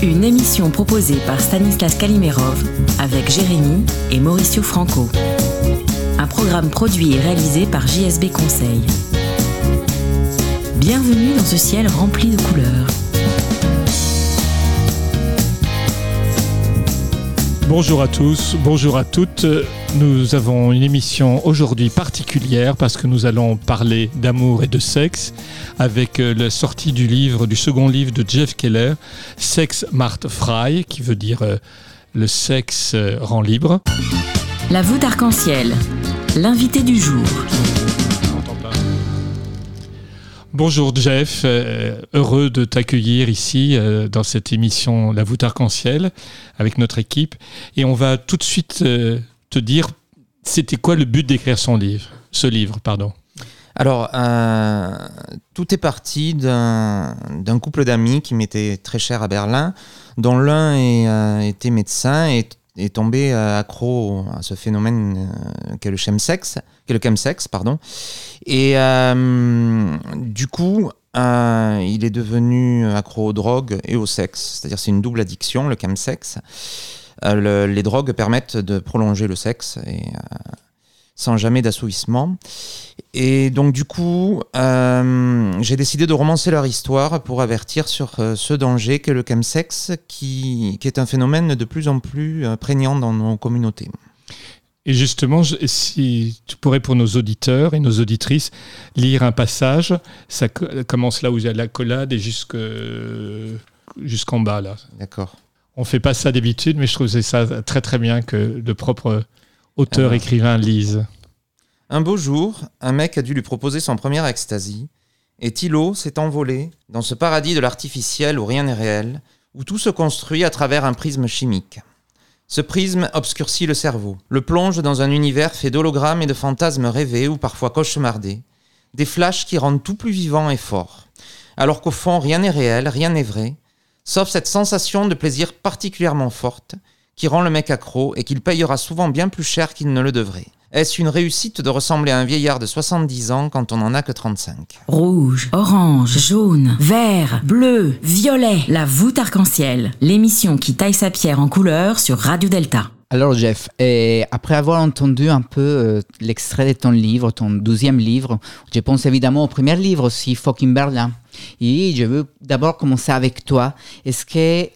Une émission proposée par Stanislas Kalimerov avec Jérémy et Mauricio Franco. Un programme produit et réalisé par JSB Conseil. Bienvenue dans ce ciel rempli de couleurs. Bonjour à tous, bonjour à toutes. Nous avons une émission aujourd'hui particulière parce que nous allons parler d'amour et de sexe avec euh, la sortie du livre, du second livre de Jeff Keller, Sex Mart Frei, qui veut dire euh, le sexe euh, rend libre. La voûte arc-en-ciel. L'invité du jour. Bonjour Jeff, euh, heureux de t'accueillir ici euh, dans cette émission La voûte arc-en-ciel avec notre équipe. Et on va tout de suite euh, te dire, c'était quoi le but d'écrire son livre, ce livre, pardon? Alors, tout est parti d'un couple d'amis qui m'était très cher à Berlin, dont l'un était médecin et est tombé accro à ce phénomène qu'est le chemsex, le chemsex, pardon. Et euh, du coup, euh, il est devenu accro aux drogues et au sexe, c'est-à-dire c'est une double addiction, le chemsex. Euh, le- les drogues permettent de prolonger le sexe euh, sans jamais d'assouvissement. Et donc du coup, j'ai décidé de romancer leur histoire pour avertir sur ce danger qu'est le chemsex, qui, qui est un phénomène de plus en plus prégnant dans nos communautés. Et justement, si tu pourrais pour nos auditeurs et nos auditrices lire un passage, ça co- commence là où il y a l'accolade et jusque- jusqu'en bas là. D'accord. On fait pas ça d'habitude, mais je trouvais ça très très bien que le propre auteur écrivain lise. Un beau jour, un mec a dû lui proposer son premier ecstasy, et Thilo s'est envolé dans ce paradis de l'artificiel où rien n'est réel, où tout se construit à travers un prisme chimique. Ce prisme obscurcit le cerveau, le plonge dans un univers fait d'hologrammes et de fantasmes rêvés ou parfois cauchemardés, des flashs qui rendent tout plus vivant et fort. Alors qu'au fond, rien n'est réel, rien n'est vrai, sauf cette sensation de plaisir particulièrement forte qui rend le mec accro et qu'il payera souvent bien plus cher qu'il ne le devrait. Est-ce une réussite de ressembler à un vieillard de 70 ans quand on n'en a que 35 Rouge, orange, jaune, vert, bleu, violet. La voûte arc-en-ciel. L'émission qui taille sa pierre en couleurs sur Radio Delta. Alors Jeff, et après avoir entendu un peu euh, l'extrait de ton livre, ton douzième livre, je pense évidemment au premier livre aussi, Fucking Berlin. Et je veux d'abord commencer avec toi. Est-ce que,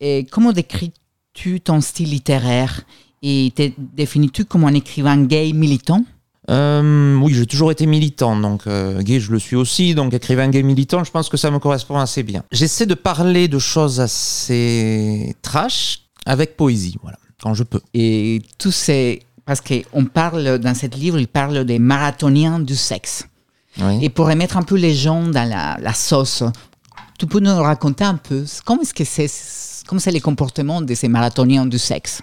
et comment décris-tu ton style littéraire et te définis-tu comme un écrivain gay militant? Euh, oui, j'ai toujours été militant, donc euh, gay, je le suis aussi. Donc écrivain gay militant, je pense que ça me correspond assez bien. J'essaie de parler de choses assez trash avec poésie, voilà, quand je peux. Et tous ces... Parce qu'on parle, dans ce livre, il parle des marathoniens du sexe. Oui. Et pour remettre un peu les gens dans la, la sauce, tu peux nous raconter un peu comment est-ce que c'est, comment c'est les comportements de ces marathoniens du sexe?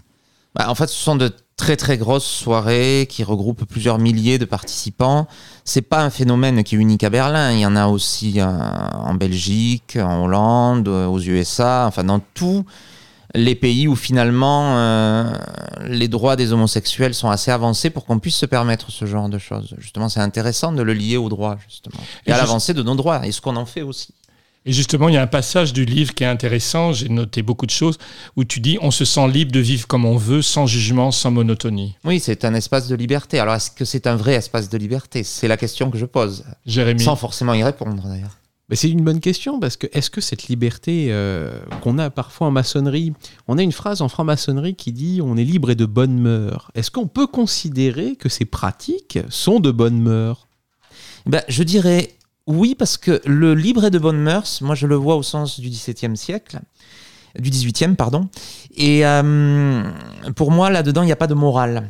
Bah, en fait, ce sont de très très grosses soirées qui regroupent plusieurs milliers de participants. C'est pas un phénomène qui est unique à Berlin. Il y en a aussi euh, en Belgique, en Hollande, euh, aux USA, enfin dans tous les pays où finalement euh, les droits des homosexuels sont assez avancés pour qu'on puisse se permettre ce genre de choses. Justement, c'est intéressant de le lier aux droits, justement. Et, Et à l'avancée de nos droits, et ce qu'on en fait aussi. Et justement, il y a un passage du livre qui est intéressant, j'ai noté beaucoup de choses, où tu dis on se sent libre de vivre comme on veut, sans jugement, sans monotonie. Oui, c'est un espace de liberté. Alors, est-ce que c'est un vrai espace de liberté? C'est la question que je pose. Jérémy. Sans forcément y répondre, d'ailleurs. Mais c'est une bonne question parce que est-ce que cette liberté euh, qu'on a parfois en maçonnerie, on a une phrase en franc-maçonnerie qui dit on est libre et de bonnes mœurs. Est-ce qu'on peut considérer que ces pratiques sont de bonnes mœurs Ben, je dirais oui, parce que le libre et de bonnes mœurs, moi je le vois au sens du XVIIe siècle, du XVIIIe, pardon. Et euh, pour moi, là-dedans, il n'y a pas de morale.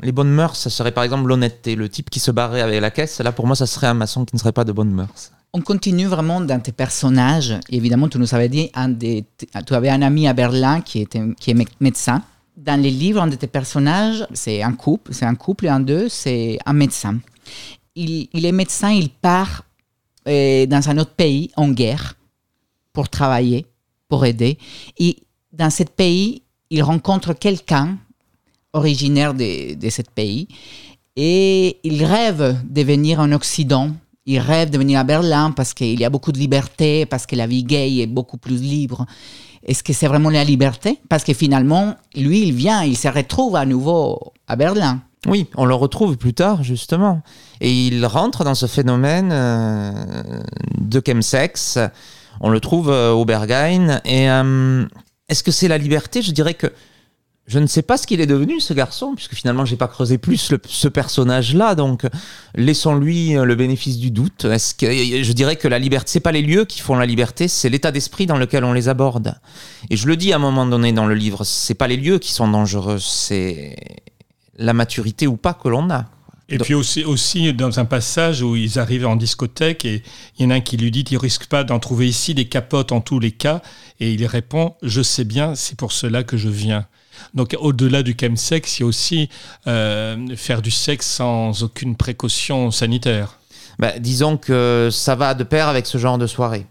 Les bonnes mœurs, ça serait par exemple l'honnêteté. Le type qui se barrait avec la caisse, là pour moi, ça serait un maçon qui ne serait pas de bonnes mœurs. on continue vraiment dans tes personnages. Évidemment, tu nous avais dit, un des, tu avais un ami à Berlin qui, était, qui est médecin. Dans les livres, un de tes personnages, c'est un couple, c'est un couple et un d'eux, c'est un médecin. Il, il, est médecin, il part dans un autre pays en guerre pour travailler, pour aider. Et dans ce pays, il rencontre quelqu'un originaire de, de ce pays et il rêve de venir en Occident il rêve de venir à Berlin parce qu'il y a beaucoup de liberté, parce que la vie gay est beaucoup plus libre. Est-ce que c'est vraiment la liberté? Parce que finalement, lui, il vient, il se retrouve à nouveau à Berlin. Oui, on le retrouve plus tard, justement. Et il rentre dans ce phénomène euh, de chemsex. On le trouve euh, au Berghain. Et euh, est-ce que c'est la liberté? Je dirais que je ne sais pas ce qu'il est devenu, ce garçon, puisque finalement, j'ai pas creusé plus ce personnage-là. Donc, laissons-lui euh, le bénéfice du doute. Est-ce que je dirais que la liberté, c'est pas les lieux qui font la liberté, c'est l'état d'esprit dans lequel on les aborde. Et je le dis à un moment donné dans le livre, c'est pas les lieux qui sont dangereux, c'est la maturité ou pas que l'on a. Et puis aussi, aussi dans un passage où ils arrivent en discothèque et il y en a un qui lui dit il risque pas d'en trouver ici des capotes en tous les cas et il répond je sais bien c'est pour cela que je viens. Donc au-delà du chemsex, il y a aussi euh, faire du sexe sans aucune précaution sanitaire. Bah, disons que ça va de pair avec ce genre de soirée.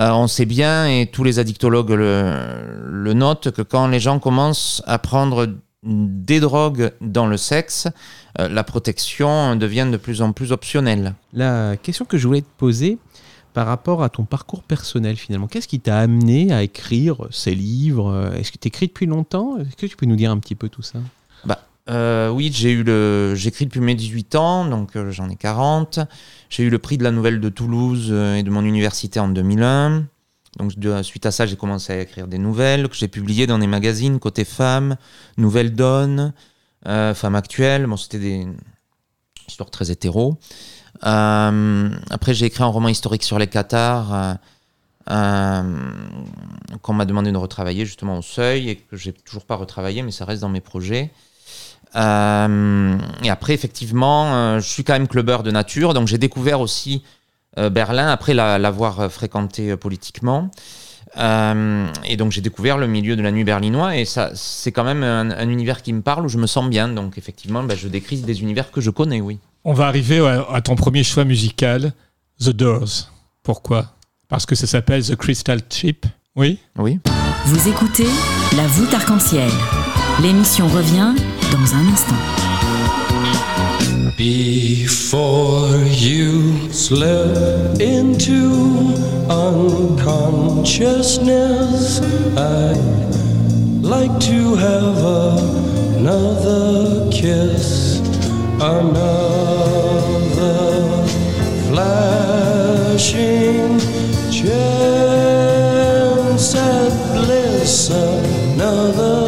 Euh, on sait bien, et tous les addictologues le, notent, que quand les gens commencent à prendre des drogues dans le sexe, euh, la protection devient de plus en plus optionnelle. La question que je voulais te poser, par rapport à ton parcours personnel finalement. Qu'est-ce qui t'a amené à écrire ces livres? Est-ce que tu écris depuis longtemps? Est-ce que tu peux nous dire un petit peu tout ça? Bah, euh, Oui, j'ai eu le... j'écris depuis mes 18 ans, donc euh, j'en ai 40. J'ai eu le prix de la nouvelle de Toulouse et de mon université en 2001. Donc suite à ça, j'ai commencé à écrire des nouvelles que j'ai publiées dans des magazines côté femmes, Nouvelles Donne, Femmes Actuelles. Bon, c'était des histoires très hétéro. Euh, après, j'ai écrit un roman historique sur les Qatars euh, euh, qu'on m'a demandé de retravailler justement au seuil et que j'ai toujours pas retravaillé, mais ça reste dans mes projets. et après, effectivement, je suis quand même clubbeur de nature, donc j'ai découvert aussi Berlin après l'avoir fréquenté politiquement. et donc j'ai découvert le milieu de la nuit berlinois et ça c'est quand même un, univers qui me parle où je me sens bien. Donc effectivement, ben, je décris des univers que je connais, oui. On va arriver à, ton premier choix musical, The Doors. Pourquoi? Parce que ça s'appelle The Crystal Chip. Oui? Oui. Vous écoutez La voûte arc-en-ciel. L'émission revient dans un instant. Before you slip into unconsciousness, I'd like to have another kiss. another flashing chance at bliss, another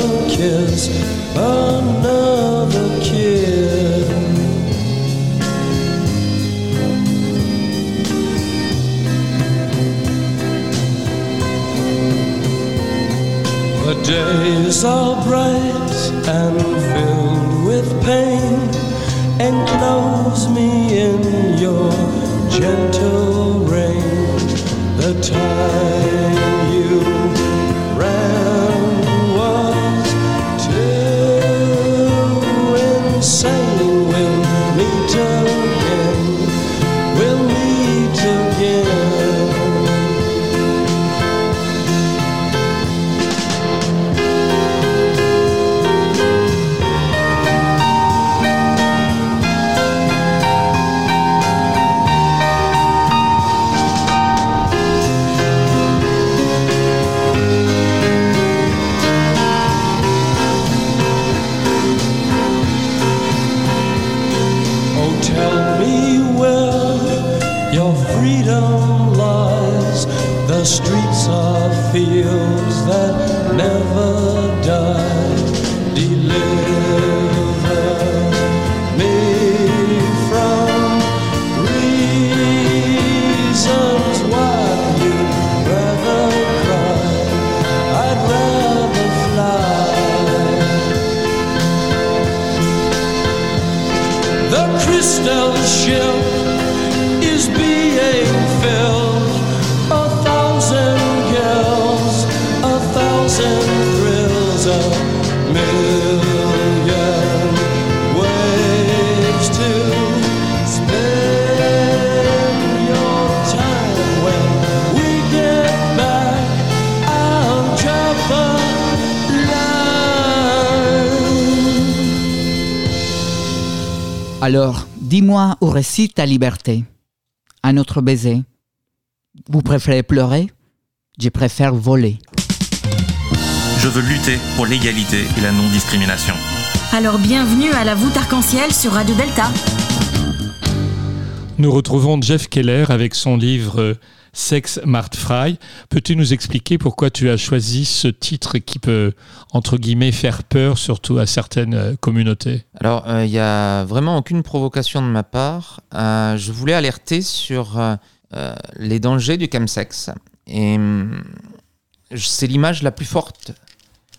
days are bright and filled with pain enclose me in your gentle rain. The time réside ta liberté Un autre baiser Vous préférez pleurer? Je préfère voler. Je veux lutter pour l'égalité et la non-discrimination. Alors bienvenue à la voûte arc-en-ciel sur Radio Delta. Nous retrouvons Jeff Keller avec son livre euh, Sex Mart Fry. Peux-tu nous expliquer pourquoi tu as choisi ce titre qui peut, entre guillemets, faire peur, surtout à certaines euh, communautés? Alors, euh, il n'y a vraiment aucune provocation de ma part. Euh, je voulais alerter sur euh, euh, les dangers du chemsex. Et hum, c'est l'image la plus forte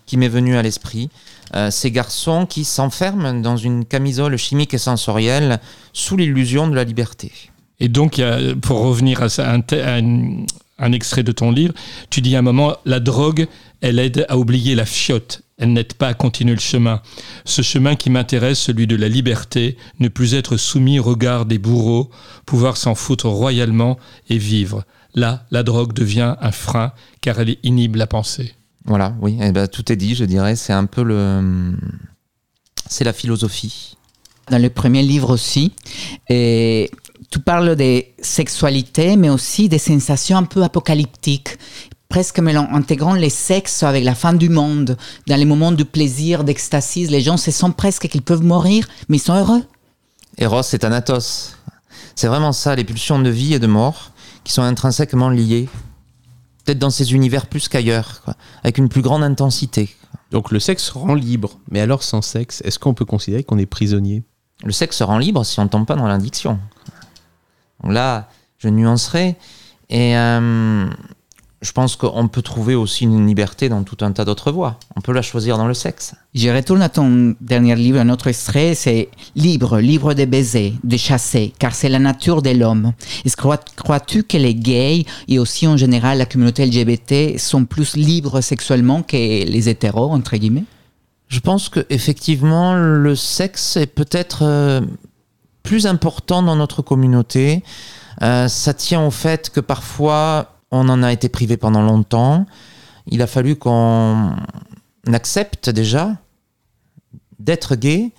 qui m'est venue à l'esprit. Euh, ces garçons qui s'enferment dans une camisole chimique et sensorielle sous l'illusion de la liberté. Et donc, pour revenir à, ça, à un- un extrait de ton livre, tu dis à un moment, la drogue, elle aide à oublier la fiotte. Elle n'aide pas à continuer le chemin. Ce chemin qui m'intéresse, celui de la liberté, ne plus être soumis au regard des bourreaux, pouvoir s'en foutre royalement et vivre. Là, la drogue devient un frein, car elle inhibe la pensée. Voilà, oui, eh ben, tout est dit, je dirais. C'est un peu le. C'est la philosophie. Dans le premier livre aussi, et tu parles de sexualité, mais aussi des sensations un peu apocalyptiques, presque intégrant les sexes avec la fin du monde. Dans les moments de plaisir, d'extasie, les gens se sentent presque qu'ils peuvent mourir, mais ils sont heureux. Eros et Thanatos. C'est vraiment ça, les pulsions de vie et de mort qui sont intrinsèquement liées. Peut-être dans ces univers plus qu'ailleurs, avec une plus grande intensité. Donc le sexe rend libre, mais alors sans sexe, est-ce qu'on peut considérer qu'on est prisonnier? Le sexe rend libre si on ne tombe pas dans l'addiction. Là, je nuancerai. Et euh, je pense qu'on peut trouver aussi une liberté dans tout un tas d'autres voies. On peut la choisir dans le sexe. Je retourne à ton dernier livre, un autre extrait, c'est Libre, libre de baiser, de chasser, car c'est la nature de l'homme. Crois-tu que les gays et aussi en général la communauté LGBT sont plus libres sexuellement que les hétéros, entre guillemets? Je pense que effectivement le sexe est peut-être euh, plus important dans notre communauté. Euh, ça tient au fait que parfois on en a été privé pendant longtemps. Il a fallu qu'on accepte déjà d'être gay.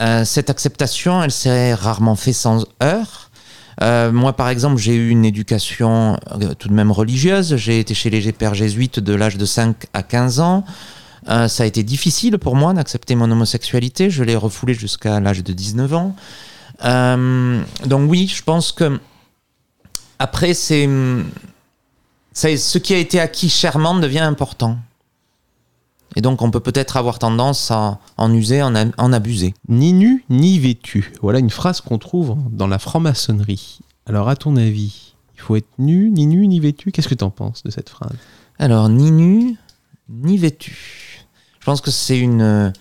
Euh, cette acceptation, elle s'est rarement faite sans heurts. Euh, moi, par exemple, j'ai eu une éducation tout de même religieuse. J'ai été chez les pères jésuites de l'âge de 5 à 15 ans. Ça a été difficile pour moi d'accepter mon homosexualité. Je l'ai refoulé jusqu'à l'âge de 19 ans. Euh, donc oui, je pense que après, c'est ce qui a été acquis chèrement devient important. Et donc, on peut peut-être avoir tendance à en user, en, en abuser. Ni nu, ni vêtu. Voilà une phrase qu'on trouve dans la franc-maçonnerie. Alors à ton avis, il faut être nu, ni nu, ni vêtu? Qu'est-ce que tu en penses de cette phrase? Alors, ni nu, ni vêtu. Je pense que c'est une,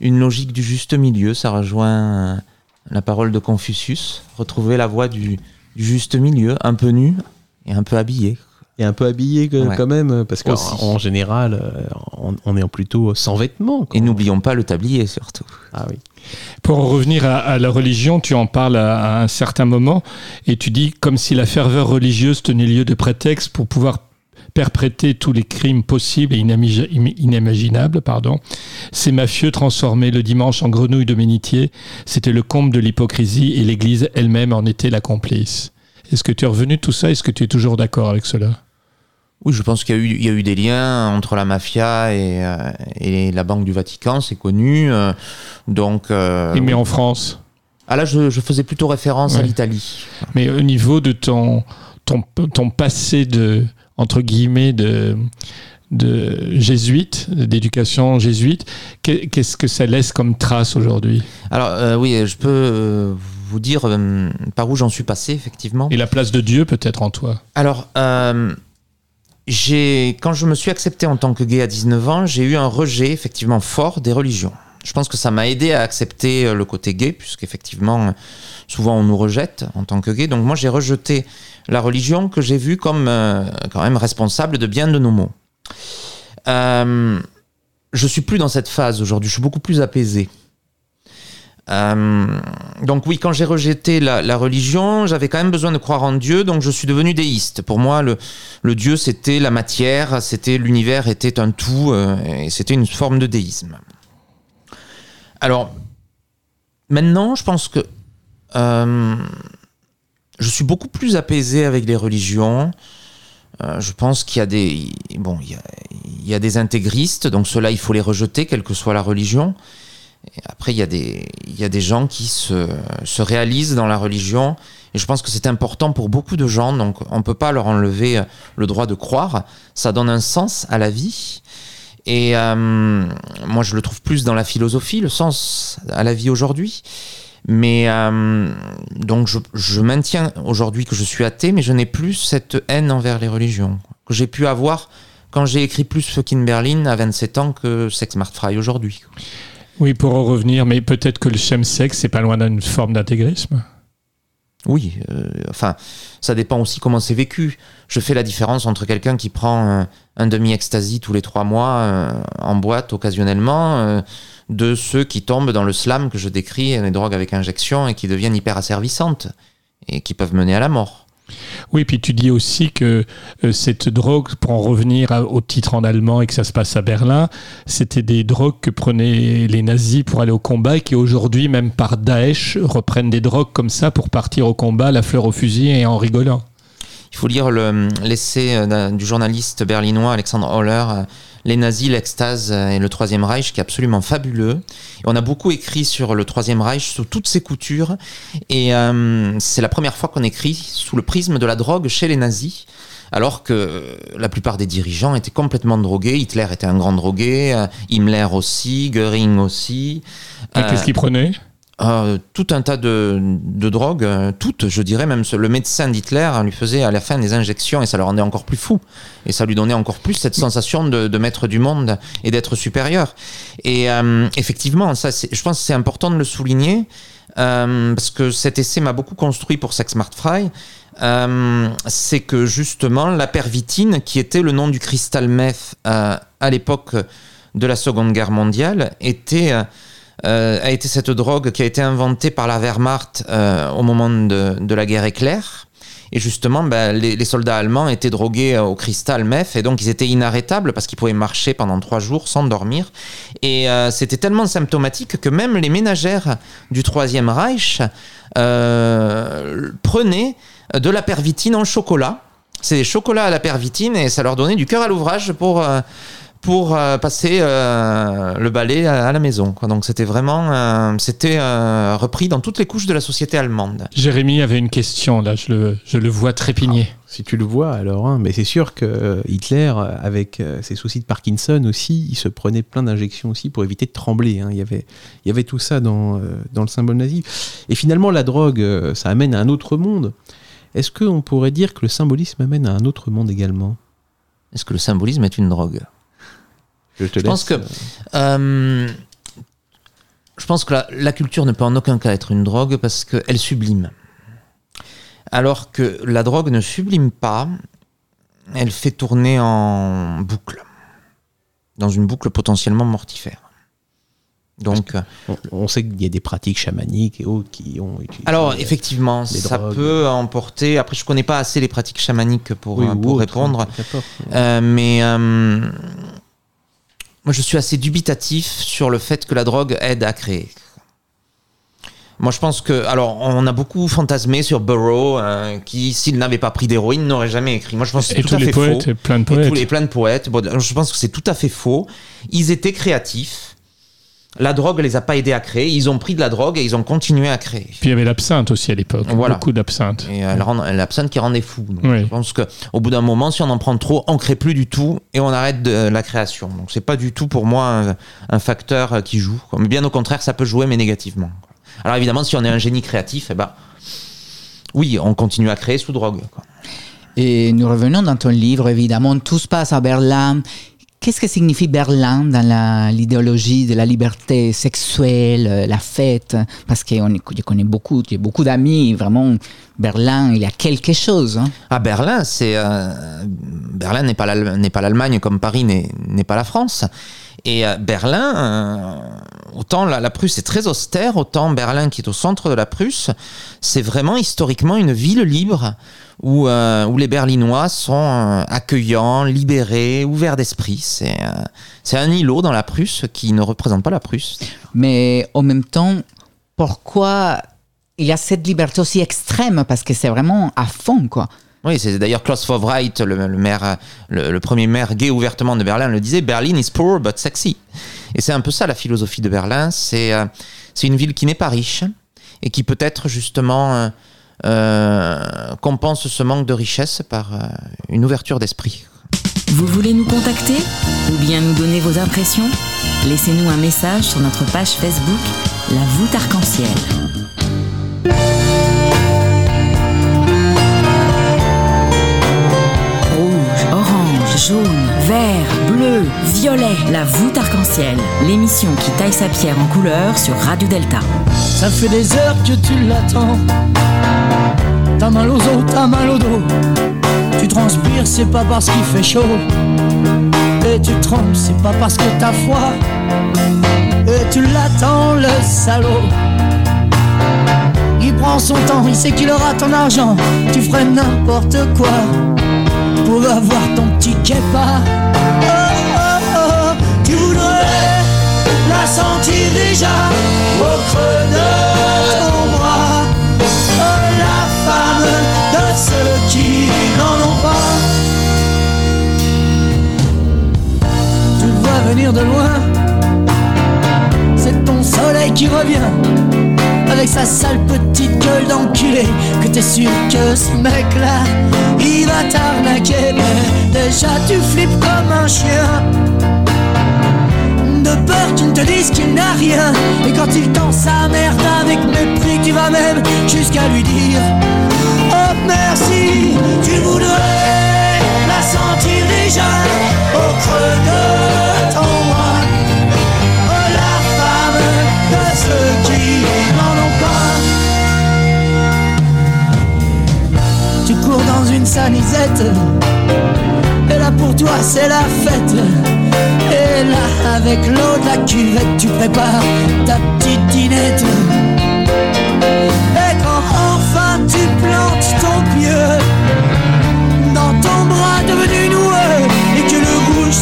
une logique du juste milieu. Ça rejoint la parole de Confucius. Retrouver la voie du, du juste milieu, un peu nu et un peu habillé. Et un peu habillé que- Ouais. quand même, parce qu'en général, euh, on, on est plutôt sans vêtements. quoi. Et n'oublions pas le tablier surtout. Ah oui. Pour en revenir à, à la religion, tu en parles à, à un certain moment et tu dis comme si la ferveur religieuse tenait lieu de prétexte pour pouvoir perpréter tous les crimes possibles et inimaginables. Pardon. Ces mafieux transformés le dimanche en grenouilles de ménitier, c'était le comble de l'hypocrisie et l'Église elle-même en était la complice. Est-ce que tu es revenu de tout ça? Est-ce que tu es toujours d'accord avec cela? Oui, je pense qu'il y, a eu- il y a eu des liens entre la mafia et, euh, et la Banque du Vatican, c'est connu. euh, donc, euh, Et Mais en France? Ah là, je, je faisais plutôt référence à l'Italie. Mais au niveau de ton, ton, ton passé de, entre guillemets, de, de jésuite, d'éducation jésuite, qu'est- qu'est-ce que ça laisse comme trace aujourd'hui? Alors, euh, oui, je peux euh, vous dire euh, par où j'en suis passé, effectivement. Et la place de Dieu peut-être en toi? Alors, euh, quand je me suis accepté en tant que gay à 19 ans, j'ai eu un rejet effectivement fort des religions. Je pense que ça m'a aidé à accepter euh, le côté gay, puisqu'effectivement, souvent on nous rejette en tant que gay. Donc moi, j'ai rejeté la religion que j'ai vue comme euh, quand même responsable de bien de nos maux. Euh, je suis plus dans cette phase aujourd'hui. Je suis beaucoup plus apaisé. Euh, donc oui, quand j'ai rejeté la, religion, j'avais quand même besoin de croire en Dieu, donc je suis devenu déiste. Pour moi, le, Dieu, c'était la matière, c'était l'univers était un tout, euh, et c'était une forme de déisme. Alors, maintenant, je pense que euh, je suis beaucoup plus apaisé avec les religions. Euh, je pense qu'il y a des bon, il y a, des intégristes, donc ceux-là, il faut les rejeter, quelle que soit la religion. Après, il y a des, il y a des gens qui se, se réalisent dans la religion. Et je pense que c'est important pour beaucoup de gens. Donc, on peut pas leur enlever le droit de croire. Ça donne un sens à la vie. Et euh, moi, je le trouve plus dans la philosophie, le sens à la vie aujourd'hui. Mais euh, donc, je, maintiens aujourd'hui que je suis athée, mais je n'ai plus cette haine envers les religions que j'ai pu avoir quand j'ai écrit plus Fucking Berlin à 27 ans que Sex Smart Fry aujourd'hui. Oui, pour en revenir, mais peut-être que le chemsex, c'est pas loin d'une forme d'intégrisme. Oui, euh, enfin, ça dépend aussi comment c'est vécu. Je fais la différence entre quelqu'un qui prend un, demi-ecstasy tous les trois mois euh, en boîte occasionnellement, euh, de ceux qui tombent dans le slam que je décris, les drogues avec injection, et qui deviennent hyper asservissantes et qui peuvent mener à la mort. Oui, puis tu dis aussi que euh, cette drogue, pour en revenir au titre en allemand et que ça se passe à Berlin, c'était des drogues que prenaient les nazis pour aller au combat et qui aujourd'hui, même par Daesh, reprennent des drogues comme ça pour partir au combat, la fleur au fusil et en rigolant. Il faut lire le- l'essai euh, d'un- du journaliste berlinois Alexandre Holler, euh, Les nazis, l'extase euh, et le Troisième Reich, qui est absolument fabuleux. Et on a beaucoup écrit sur le Troisième Reich, sous toutes ses coutures. Et euh, c'est la première fois qu'on écrit sous le prisme de la drogue chez les nazis. Alors que euh, la plupart des dirigeants étaient complètement drogués. Hitler était un grand drogué, euh, Himmler aussi, Göring aussi. Et Euh, Qu'est-ce qu'ils prenaient euh, tout un tas de, drogues, euh, toutes, je dirais même le médecin d'Hitler lui faisait à la fin des injections et ça le rendait encore plus fou. Et ça lui donnait encore plus cette sensation de, maître du monde et d'être supérieur. Et euh, effectivement, ça, je pense que c'est important de le souligner euh, parce que cet essai m'a beaucoup construit pour Sex Smart Fry. C'est que justement la pervitine, qui était le nom du crystal meth à l'époque de la Seconde Guerre mondiale, était euh, a été cette drogue qui a été inventée par la Wehrmacht euh, au moment de, la guerre éclair. Et justement, ben, les, soldats allemands étaient drogués euh, au cristal meth et donc ils étaient inarrêtables parce qu'ils pouvaient marcher pendant trois jours sans dormir. Et c'était tellement symptomatique que même les ménagères du Troisième Reich prenaient de la pervitine en chocolat. C'est des chocolats à la pervitine et ça leur donnait du cœur à l'ouvrage pour, pour euh, passer euh, le balai à, à la maison. quoi. Donc c'était vraiment euh, c'était euh, repris dans toutes les couches de la société allemande. Jérémy avait une question, là, je le, je le vois trépigner. Si tu le vois, alors, hein, mais c'est sûr que Hitler, avec euh, ses soucis de Parkinson aussi, il se prenait plein d'injections aussi pour éviter de trembler. hein. Il, y avait, il y avait tout ça dans, euh, dans le symbole nazi. Et finalement, la drogue, ça amène à un autre monde. Est-ce qu'on pourrait dire que le symbolisme amène à un autre monde également? Est-ce que le symbolisme est une drogue? Je te Je pense que euh, je pense que la, la culture ne peut en aucun cas être une drogue parce qu'elle sublime. Alors que la drogue ne sublime pas, elle fait tourner en boucle, dans une boucle potentiellement mortifère. Donc, on, on sait qu'il y a des pratiques chamaniques et autres qui ont utilisé. alors euh, effectivement, ça drogues. peut emporter. Après, je connais pas assez les pratiques chamaniques pour, oui, euh, pour répondre. hein. Euh, mais euh, moi, je suis assez dubitatif sur le fait que la drogue aide à créer. Moi, je pense que. Alors, on a beaucoup fantasmé sur Burroughs, qui, s'il n'avait pas pris d'héroïne, n'aurait jamais écrit. Moi, je pense que c'est Et tout à les fait poètes, faux. et plein de Et poètes. tous les plein de poètes. Bon, je pense que c'est tout à fait faux. Ils étaient créatifs. La drogue les a pas aidés à créer. Ils ont pris de la drogue et ils ont continué à créer. Puis il y avait l'absinthe aussi à l'époque, Voilà. beaucoup d'absinthe. Et rend- l'absinthe qui rendait fou. Donc, Oui. Je pense qu'au bout d'un moment, si on en prend trop, on crée plus du tout et on arrête de la création. Donc c'est pas du tout pour moi un, un facteur euh, qui joue. Mais bien au contraire, ça peut jouer, mais négativement. Alors évidemment, si on est un génie créatif, eh ben, oui, on continue à créer sous drogue. quoi. Et nous revenons dans ton livre, évidemment, tout se passe à Berlin. Qu'est-ce que signifie Berlin dans l'idéologie de la liberté sexuelle, euh, la fête? Parce que on, je connais beaucoup, j'ai beaucoup d'amis, vraiment, Berlin, il y a quelque chose. hein. À Berlin, c'est euh, Berlin n'est pas l'Allemagne comme Paris n'est pas la France. Et euh, Berlin, euh, autant la, Prusse est très austère, autant Berlin qui est au centre de la Prusse, c'est vraiment historiquement une ville libre où, euh, les Berlinois sont accueillants, libérés, ouverts d'esprit. C'est un îlot dans la Prusse qui ne représente pas la Prusse. Mais en même temps, pourquoi il y a cette liberté aussi extrême? Parce que c'est vraiment à fond, quoi. Oui, c'est d'ailleurs Klaus Vovreit, le, premier maire gay ouvertement de Berlin, le disait Berlin is poor but sexy. Et c'est un peu ça la philosophie de Berlin. C'est euh, une ville qui n'est pas riche et qui peut-être justement euh, euh, compense ce manque de richesse par une ouverture d'esprit. Vous voulez nous contacter ou bien nous donner vos impressions? Laissez-nous un message sur notre page Facebook La voûte arc-en-ciel. Jaune, vert, bleu, violet. La voûte arc-en-ciel. L'émission qui taille sa pierre en couleur sur Radio Delta. Ça fait des heures que tu l'attends. T'as mal aux os, t'as mal au dos. Tu transpires, c'est pas parce qu'il fait chaud. Et tu trembles, c'est pas parce que t'as froid. Et tu l'attends, le salaud. Il prend son temps, il sait qu'il aura ton argent. Tu ferais n'importe quoi pour avoir ton petit kepa. Oh, oh, oh, tu voudrais la sentir déjà au creux de ton bras. Oh, la femme de ceux qui n'en ont pas. Tu le vois venir de loin. C'est ton soleil qui revient. Sa sale petite gueule d'enculé. Que t'es sûr que ce mec-là Il va t'arnaquer. Mais déjà tu flippes comme un chien. De peur qu'il ne te dise qu'il n'a rien. Et quand il tend sa merde avec mépris Tu vas même jusqu'à lui dire Oh merci Tu voudrais la sentir déjà Au creux de une sanisette Et là pour toi c'est la fête et là, avec l'eau de la cuvette, tu prépares ta petite dînette. Et quand enfin tu plantes ton pieu dans ton bras devenu noueux, et que le rouge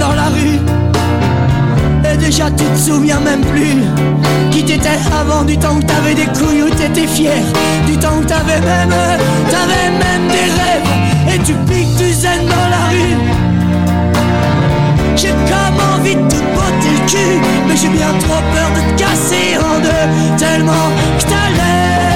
dans la rue. Et déjà tu te souviens même plus Qui t'étais avant. Du temps où t'avais des couilles où t'étais fier. Du temps où t'avais même T'avais même des rêves. Et tu piques du zen dans la rue. J'ai comme envie de te botter le cul Mais j'ai bien trop peur de te casser en deux. Tellement que t'as l'air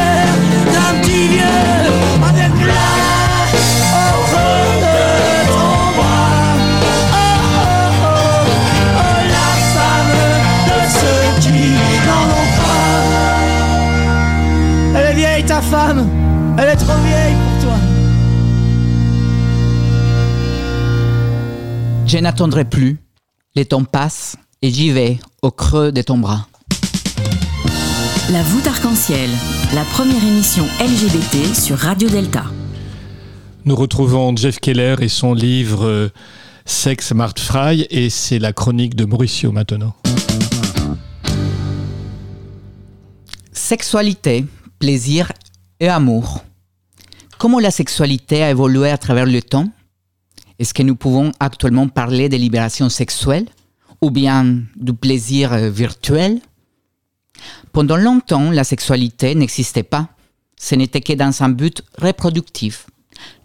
ta femme Elle est trop vieille pour toi Je n'attendrai plus. Les temps passent et j'y vais au creux de ton bras. La voûte arc-en-ciel. La première émission LGBT sur Radio Delta. Nous retrouvons Jeff Keller et son livre euh, Sex Mart Fry et c'est la chronique de Mauricio maintenant. Sexualité, plaisir et amour. Comment la sexualité a évolué à travers le temps? Est-ce que nous pouvons actuellement parler de libération sexuelle ou bien du plaisir euh, virtuel? Pendant longtemps, la sexualité n'existait pas. Ce n'était que dans un but reproductif.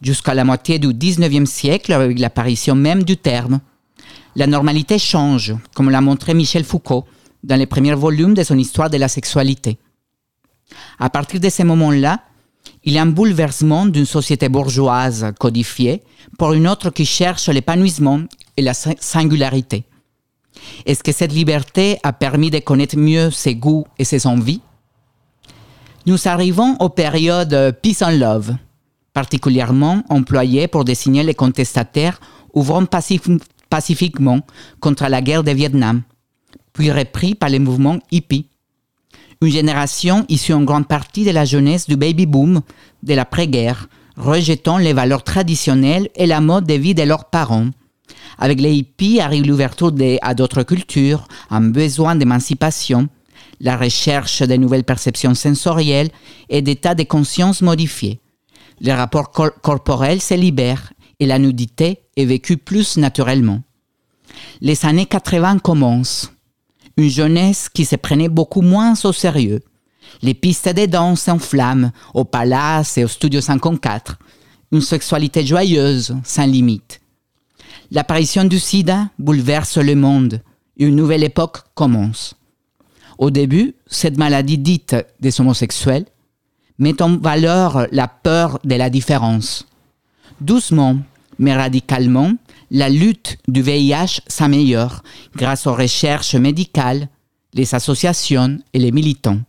jusqu'à la moitié du 19e siècle avec l'apparition même du terme. La normalité change, comme l'a montré Michel Foucault dans les premiers volumes de son histoire de la sexualité. À partir de ce moment-là, il y a un bouleversement d'une société bourgeoise codifiée pour une autre qui cherche l'épanouissement et la singularité. Est-ce que cette liberté a permis de connaître mieux ses goûts et ses envies? Nous arrivons aux périodes Peace and Love, particulièrement employées pour désigner les contestataires ouvrant pacifiquement contre la guerre de Vietnam, puis repris par les mouvements hippies. Une génération issue en grande partie de la jeunesse du baby-boom de l'après-guerre, rejetant les valeurs traditionnelles et la mode de vie de leurs parents. Avec les hippies arrive l'ouverture à d'autres cultures, un besoin d'émancipation, la recherche de nouvelles perceptions sensorielles et d'états de conscience modifiés. Les rapports corporels se libèrent et la nudité est vécue plus naturellement. Les années 80 commencent une jeunesse qui se prenait beaucoup moins au sérieux. Les pistes de danse s'enflamment au Palace et au Studio 54. Une sexualité joyeuse, sans limite. L'apparition du sida bouleverse le monde une nouvelle époque commence. Au début, cette maladie dite des homosexuels met en valeur la peur de la différence. Doucement, mais radicalement, la lutte du VIH s'améliore grâce aux recherches médicales, les associations et les militants.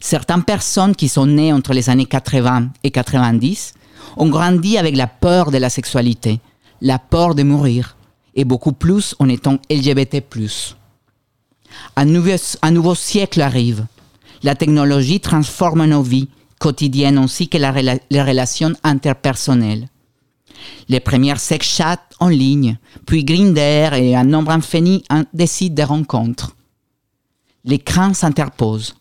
Certaines personnes qui sont nées entre les années 80 et 90 ont grandi avec la peur de la sexualité, la peur de mourir, et beaucoup plus en étant LGBT. Un nouveau, siècle arrive. La technologie transforme nos vies quotidiennes ainsi que les relations interpersonnelles les premières sex chats en ligne, puis Grinder et un nombre infini de sites de rencontres. L'écran s'interpose.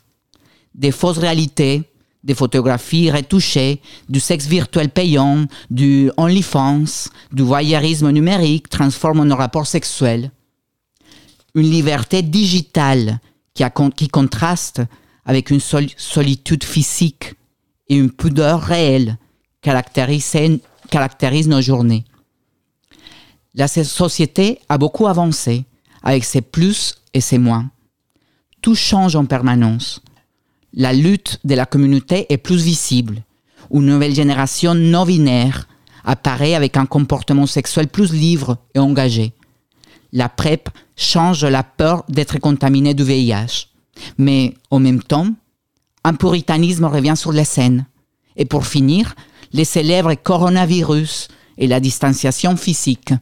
Des fausses réalités, des photographies retouchées, du sexe virtuel payant, du OnlyFans, du voyeurisme numérique transforment nos rapports sexuels. Une liberté digitale qui, qui contraste avec une solitude physique et une pudeur réelle caractérisée caractérise nos journées. La société a beaucoup avancé, avec ses plus et ses moins. Tout change en permanence. La lutte de la communauté est plus visible. Une nouvelle génération non binaire apparaît avec un comportement sexuel plus libre et engagé. La PrEP change la peur d'être contaminé du VIH. Mais en même temps, un puritanisme revient sur la scène. Et pour finir, les célèbres coronavirus et la distanciation physique.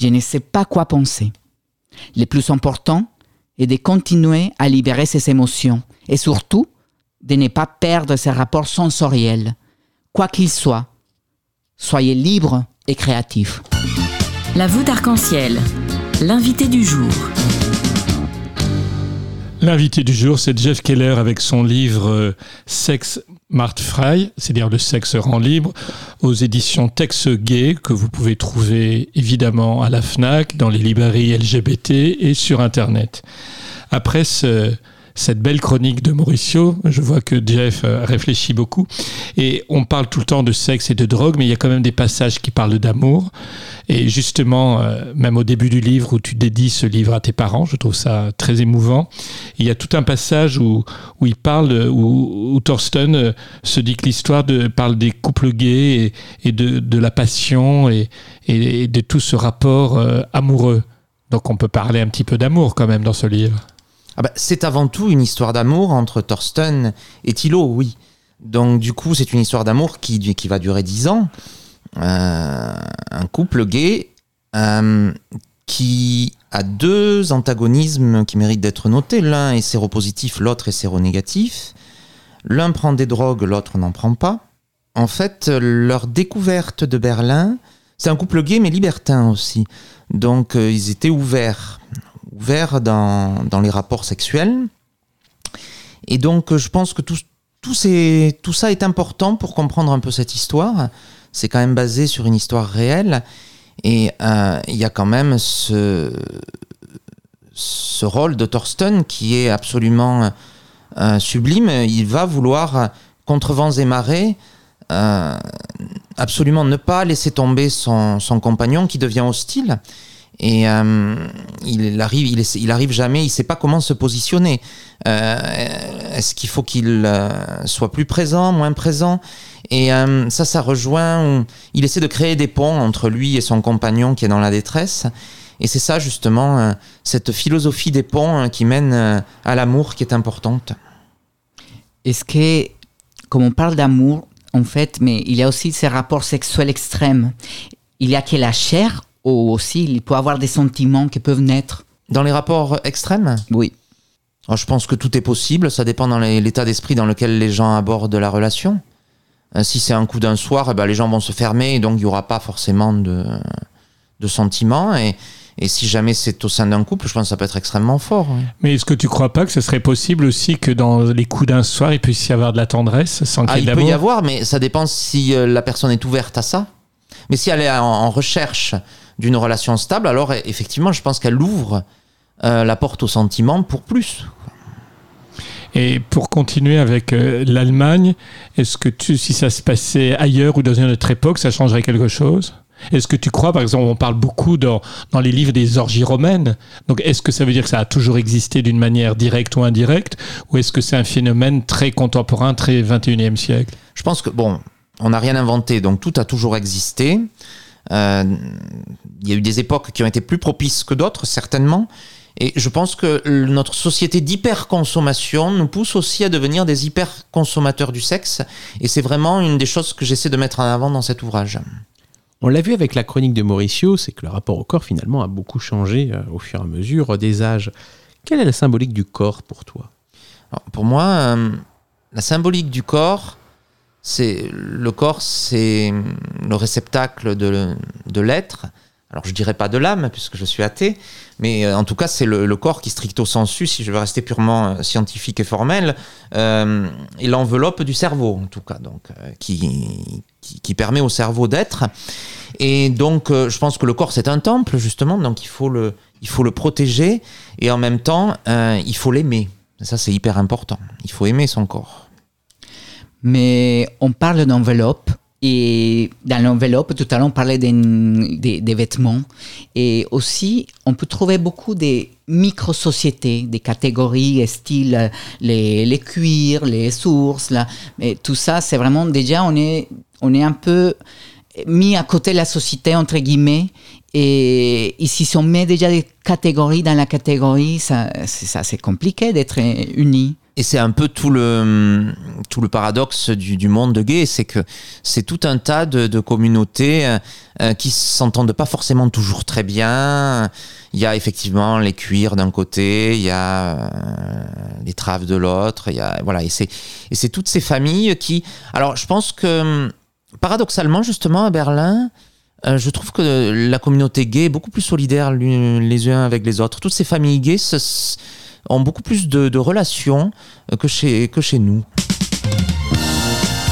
Je ne sais pas quoi penser. Le plus important est de continuer à libérer ses émotions et surtout de ne pas perdre ses rapports sensoriels, quoi qu'il soit. Soyez libre et créatif. La voûte arc-en-ciel, l'invité du jour. L'invité du jour, c'est Jeff Keller avec son livre euh, Sex Mart Frey, c'est-à-dire le sexe rend libre, aux éditions Tex Gay, que vous pouvez trouver évidemment à la FNAC, dans les librairies LGBT et sur Internet. Après ce, cette belle chronique de Mauricio. Je vois que Jeff euh, réfléchit beaucoup. Et on parle tout le temps de sexe et de drogue, mais il y a quand même des passages qui parlent d'amour. Et justement, euh, même au début du livre où tu dédies ce livre à tes parents, je trouve ça très émouvant. Il y a tout un passage où, où il parle, où, Thorsten euh, se dit que l'histoire parle des couples gays et, et de, de, la passion et, et, de tout ce rapport amoureux. Donc on peut parler un petit peu d'amour quand même dans ce livre. Ah bah, c'est avant tout une histoire d'amour entre Thorsten et Thilo, oui. Donc du coup, c'est une histoire d'amour qui, va durer dix ans. Euh, un couple gay euh, qui a deux antagonismes qui méritent d'être notés. L'un est séropositif, l'autre est séronégatif. L'un prend des drogues, l'autre n'en prend pas. En fait, leur découverte de Berlin, c'est un couple gay mais libertin aussi. Donc euh, ils étaient ouverts ouvert dans, les rapports sexuels. Et donc, je pense que tout, tout, ces, tout ça est important pour comprendre un peu cette histoire. C'est quand même basé sur une histoire réelle. Et euh, il y a quand même ce, ce rôle de Thorsten qui est absolument euh, sublime. Il va vouloir, contre vents et marées, euh, absolument ne pas laisser tomber son, son compagnon qui devient hostile. Et euh, il arrive, il, il arrive jamais, il sait pas comment se positionner. Euh, Est-ce qu'il faut qu'il euh, soit plus présent, moins présent? Et ça, ça rejoint. il essaie de créer des ponts entre lui et son compagnon qui est dans la détresse. Et c'est ça justement, cette philosophie des ponts euh, qui mène à l'amour qui est importante. Est-ce que, comme on parle d'amour, en fait, mais il y a aussi ces rapports sexuels extrêmes. Il y a que la chair, ou aussi il peut avoir des sentiments qui peuvent naître. Dans les rapports extrêmes, Oui. Alors, je pense que tout est possible, ça dépend dans l'état d'esprit dans lequel les gens abordent la relation. Euh, si c'est un coup d'un soir, eh ben, les gens vont se fermer et donc il n'y aura pas forcément de, de sentiments. Et, et si jamais c'est au sein d'un couple, je pense que ça peut être extrêmement fort. oui. Mais est-ce que tu crois pas que ce serait possible aussi que dans les coups d'un soir, il puisse y avoir de la tendresse sans Ah, qu'il y il ait peut y avoir, mais ça dépend si euh, la personne est ouverte à ça. Mais si elle est en, en recherche d'une relation stable, alors eh, effectivement, je pense qu'elle ouvre euh, la porte aux sentiments pour plus. Et pour continuer avec euh, l'Allemagne, est-ce que tu, si ça se passait ailleurs ou dans une autre époque, ça changerait quelque chose? Est-ce que tu crois, par exemple, on parle beaucoup dans, dans les livres des orgies romaines, donc est-ce que ça veut dire que ça a toujours existé d'une manière directe ou indirecte, ou est-ce que c'est un phénomène très contemporain, très 21e siècle? Je pense que, bon, on n'a rien inventé, donc tout a toujours existé. Euh, Il y a eu des époques qui ont été plus propices que d'autres, certainement. Et je pense que notre société d'hyperconsommation nous pousse aussi à devenir des hyperconsommateurs du sexe. Et c'est vraiment une des choses que j'essaie de mettre en avant dans cet ouvrage. On l'a vu avec la chronique de Mauricio, c'est que le rapport au corps finalement a beaucoup changé euh, au fur et à mesure des âges. Quelle est la symbolique du corps pour toi? Alors, pour moi, euh, la symbolique du corps, c'est le corps, c'est le réceptacle de, de l'être. Alors je dirais pas de l'âme puisque je suis athée, mais euh, en tout cas c'est le, le corps qui stricto sensu, si je veux rester purement euh, scientifique et formel, euh, est l'enveloppe du cerveau en tout cas, donc euh, qui, qui qui permet au cerveau d'être. Et donc euh, je pense que le corps c'est un temple justement, donc il faut le il faut le protéger et en même temps euh, il faut l'aimer. Ça, c'est hyper important. Il faut aimer son corps. Mais on parle d'enveloppe. Et dans l'enveloppe, tout à l'heure, on parlait des, des, des vêtements. Et aussi, on peut trouver beaucoup de micro-sociétés, des catégories, style euh, les, les cuirs, les sources. Là. Mais tout ça, c'est vraiment déjà, on est, on est un peu mis à côté de la société, entre guillemets. Et, et si on met déjà des catégories dans la catégorie, ça, c'est compliqué d'être unis. Et c'est un peu tout le, tout le paradoxe du, du monde gay, c'est que c'est tout un tas de, de communautés euh, euh, qui s'entendent pas forcément toujours très bien. Il y a effectivement les cuirs d'un côté, il y a euh, les traves de l'autre, il y a voilà et c'est et c'est toutes ces familles qui. Alors je pense que paradoxalement justement à Berlin. euh, je trouve que la communauté gay est beaucoup plus solidaire les uns avec les autres. Toutes ces familles gays se- ont beaucoup plus de, de relations euh, que chez, que chez nous.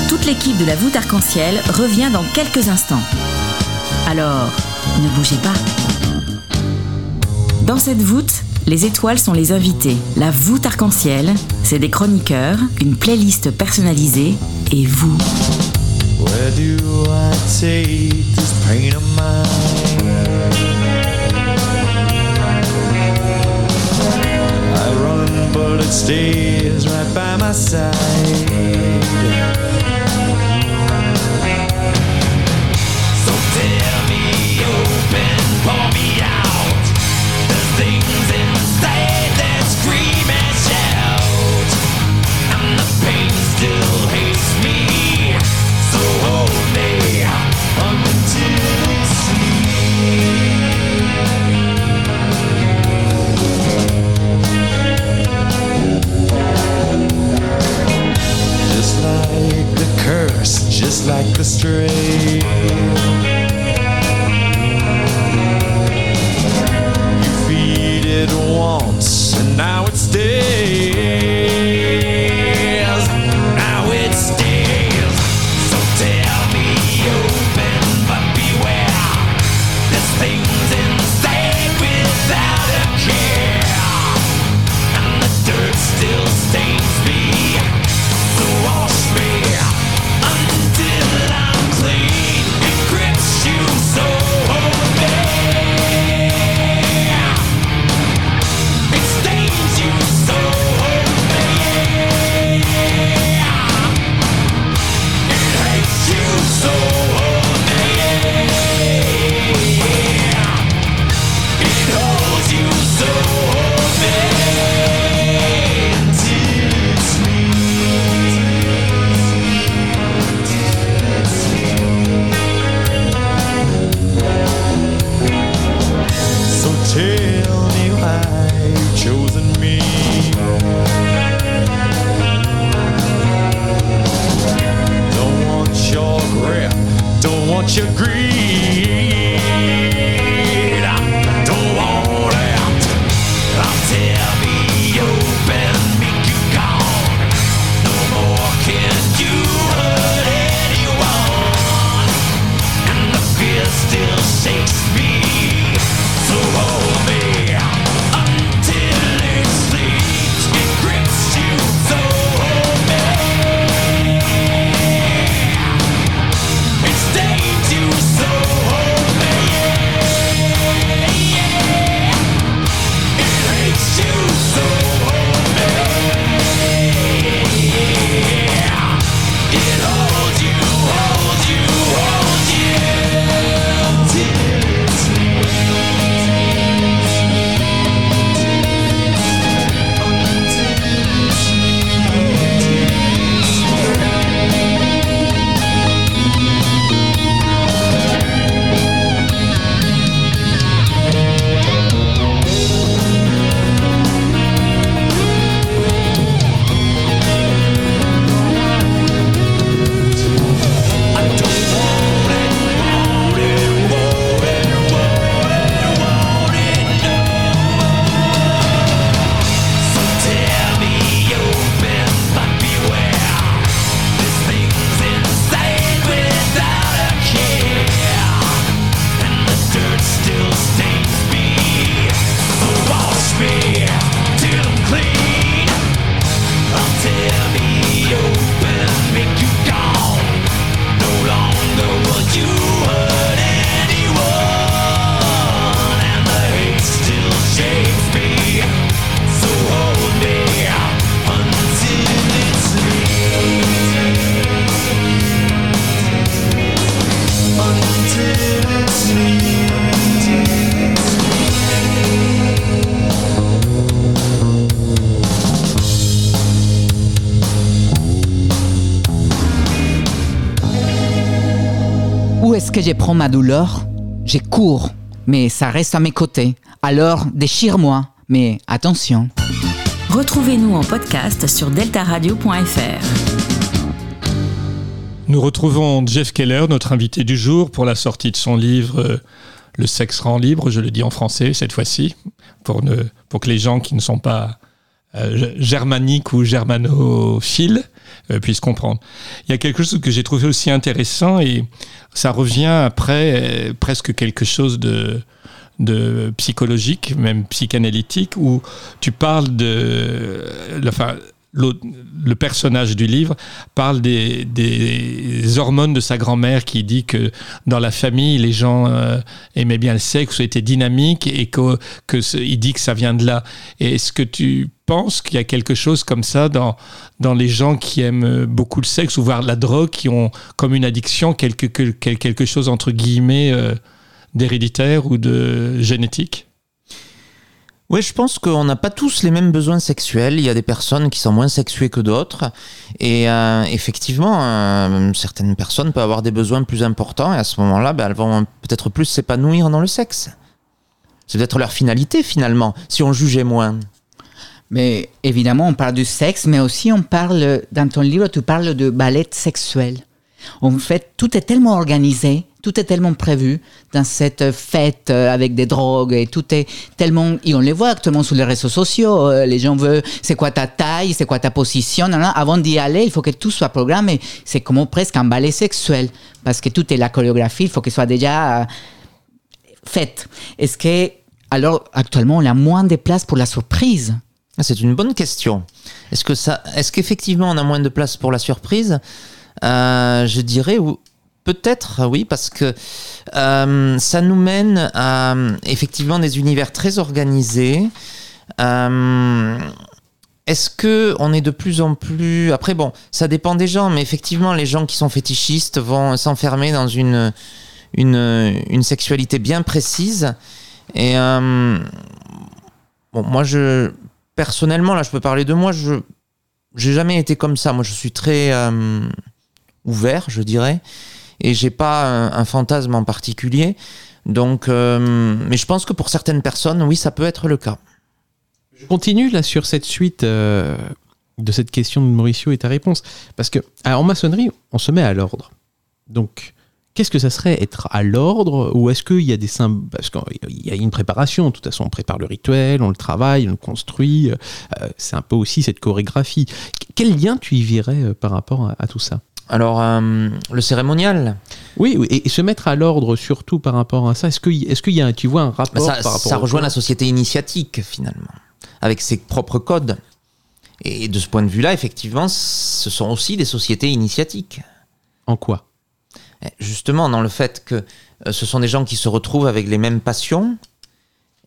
Toute l'équipe de la voûte arc-en-ciel revient dans quelques instants. Alors, ne bougez pas. Dans cette voûte, les étoiles sont les invités. La voûte arc-en-ciel, c'est des chroniqueurs, une playlist personnalisée et vous. Where do I take this pain of mine? Stays right by my side. Est-ce que je prends ma douleur? Je cours, mais ça reste à mes côtés. Alors déchire-moi, mais attention. Retrouvez-nous en podcast sur deltaradio.fr. Nous retrouvons Jeff Keller, notre invité du jour, pour la sortie de son livre euh, Le sexe rend libre, je le dis en français cette fois-ci, pour, ne, pour que les gens qui ne sont pas euh, germaniques ou germanophiles euh, puissent comprendre. Il y a quelque chose que j'ai trouvé aussi intéressant et ça revient après euh, presque quelque chose de, psychologique, même psychanalytique, où tu parles de... Enfin, l'autre- le personnage du livre parle des, hormones de sa grand-mère qui dit que dans la famille, les gens euh, aimaient bien le sexe, étaient dynamiques et que, que ce- il dit que ça vient de là. Est-ce que tu penses qu'il y a quelque chose comme ça dans, dans les gens qui aiment beaucoup le sexe ou voire la drogue, qui ont comme une addiction quelque, que- quel- quelque chose entre guillemets euh, d'héréditaire ou de génétique? Oui, je pense qu'on n'a pas tous les mêmes besoins sexuels. Il y a des personnes qui sont moins sexuées que d'autres. Et euh, effectivement, euh, certaines personnes peuvent avoir des besoins plus importants. Et à ce moment-là, ben, elles vont peut-être plus s'épanouir dans le sexe. C'est peut-être leur finalité finalement, si on jugeait moins. Mais évidemment, on parle du sexe, mais aussi on parle, dans ton livre, tu parles de ballet sexuel. En fait, tout est tellement organisé, tout est tellement prévu dans cette fête euh, avec des drogues et tout est tellement, et on les voit actuellement sur les réseaux sociaux, euh, les gens veulent, c'est quoi ta taille, c'est quoi ta position, avant d'y aller, il faut que tout soit programmé. C'est comme presque un ballet sexuel, parce que tout est la chorégraphie, il faut qu'elle soit déjà euh, faite. Est-ce que, alors, actuellement, on a moins de place pour la surprise? Ah, C'est une bonne question. Est-ce que est-ce qu'effectivement on a moins de place pour la surprise? Euh, Je dirais peut-être oui parce que euh, ça nous mène à effectivement des univers très organisés. Euh, est-ce que on est de plus en plus après bon ça dépend des gens mais effectivement les gens qui sont fétichistes vont s'enfermer dans une une, sexualité bien précise et bon moi je personnellement, là, je peux parler de moi, je j'ai jamais été comme ça. Moi, je suis très ouvert, je dirais, et j'ai pas un, fantasme en particulier. Donc, euh, mais je pense que pour certaines personnes, oui, ça peut être le cas. Je continue là sur cette suite euh, de cette question de Mauricio et ta réponse. Parce que alors, en maçonnerie, on se met à l'ordre. Donc, Qu'est-ce que ça serait être à l'ordre? Ou est-ce qu'il y a des symboles Parce qu'il y a une préparation, de toute façon, on prépare le rituel, on le travaille, on le construit. euh, c'est un peu aussi cette chorégraphie. Quel lien tu y verrais par rapport à tout ça? Alors, euh, le cérémonial, Oui, oui, et, et se mettre à l'ordre surtout par rapport à ça. Est-ce qu'il est qu'il y a, tu vois, un rapport bah, ça, par rapport ça au- rejoint la société initiatique, finalement, avec ses propres codes. Et de ce point de vue-là, effectivement, ce sont aussi des sociétés initiatiques. En quoi? Eh, Justement, dans le fait que euh, ce sont des gens qui se retrouvent avec les mêmes passions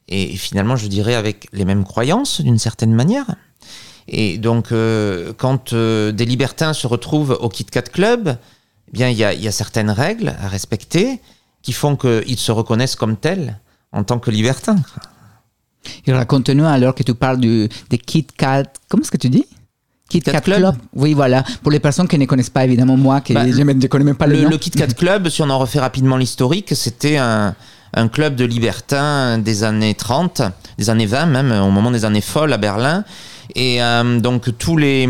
et finalement, je dirais, avec les mêmes croyances, d'une certaine manière. Et donc, euh, quand euh, des libertins se retrouvent au Kit Kat Club, eh bien, il y a, il y a certaines règles à respecter qui font qu'ils se reconnaissent comme tels en tant que libertins. Et raconte-nous alors que tu parles du, des Kit Kat. Comment est-ce que tu dis? Kit Kat Kat Club. Club. Oui, voilà. Pour les personnes qui ne connaissent pas, évidemment, moi, qui Bah, je ne connais même pas le, Le, nom. le Kit Kat Club, si on en refait rapidement l'historique, c'était un, un club de libertins des années 30, des années 20 même, au moment des années folles à Berlin. Et euh, donc tous les,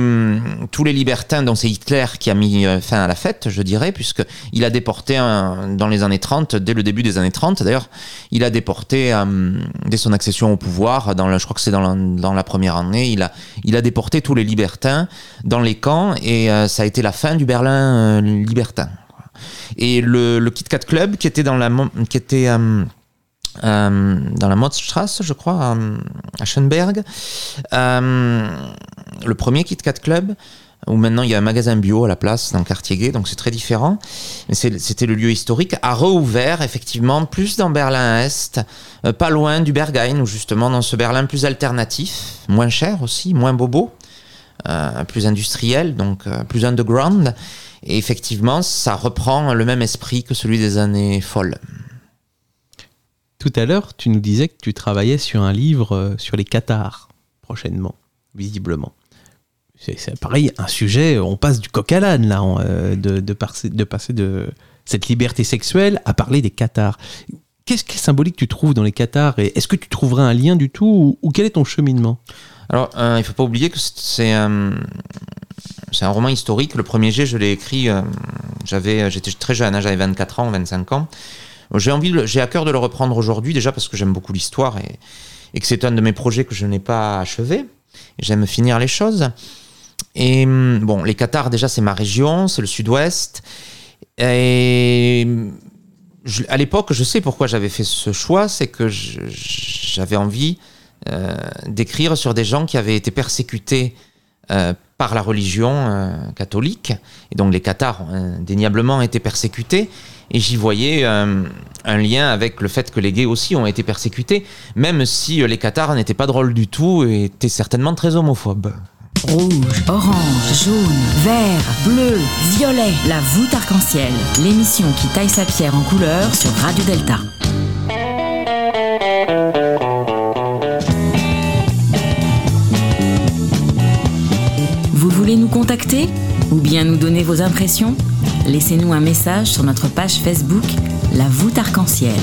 tous les libertins, donc c'est Hitler qui a mis euh, fin à la fête, je dirais, puisqu'il a déporté dans les années 30, dès le début des années 30 d'ailleurs, il a déporté, euh, dès son accession au pouvoir, dans je crois que c'est dans la, dans la première année, il a, il a déporté tous les libertins dans les camps et ça a été la fin du Berlin libertin. Et le, le Kit Kat Club, qui était dans la, qui était, euh, dans la Motzstrasse, je crois, à, Schönberg, euh, le premier Kit Kat Club, où maintenant il y a un magasin bio à la place, dans le quartier gay, donc c'est très différent. Mais c'était le lieu historique, a rouvert effectivement plus dans Berlin-Est, euh, pas loin du Berghain, ou justement dans ce Berlin plus alternatif, moins cher aussi, moins bobo, plus industriel, donc plus underground. Et effectivement, ça reprend le même esprit que celui des années folles. Tout à l'heure, tu nous disais que tu travaillais sur un livre euh, sur les cathares, prochainement, visiblement. C'est pareil, un sujet, on passe du coq à l'âne, là, euh, de, de, passer, de cette liberté sexuelle à parler des cathares. Qu'est-ce qui est symbolique tu trouves dans les cathares et est-ce que tu trouverais un lien du tout ou, quel est ton cheminement? Alors, euh, il faut pas oublier que c'est un, roman historique. Le premier jet, je l'ai écrit, j'étais très jeune, hein, j'avais 24 ans, 25 ans. J'ai envie, j'ai à cœur de le reprendre aujourd'hui, déjà parce que j'aime beaucoup l'histoire et, que c'est un de mes projets que je n'ai pas achevé. J'aime finir les choses. Et hum, bon, les Qatars, déjà, c'est ma région, c'est le sud-ouest. Et à l'époque, je sais pourquoi j'avais fait ce choix, c'est que j'avais envie euh, d'écrire sur des gens qui avaient été persécutés euh, par la religion euh, catholique. Et donc les Cathares ont indéniablement été persécutés. Et j'y voyais euh, un lien avec le fait que les gays aussi ont été persécutés, même si euh, les Cathares n'étaient pas drôles du tout et étaient certainement très homophobes. Rouge, orange, jaune, vert, bleu, violet. La voûte arc-en-ciel. L'émission qui taille sa pierre en couleur sur Radio Delta. Vous voulez nous contacter? Ou bien nous donner vos impressions Laissez-nous un message sur notre page Facebook La voûte arc-en-ciel.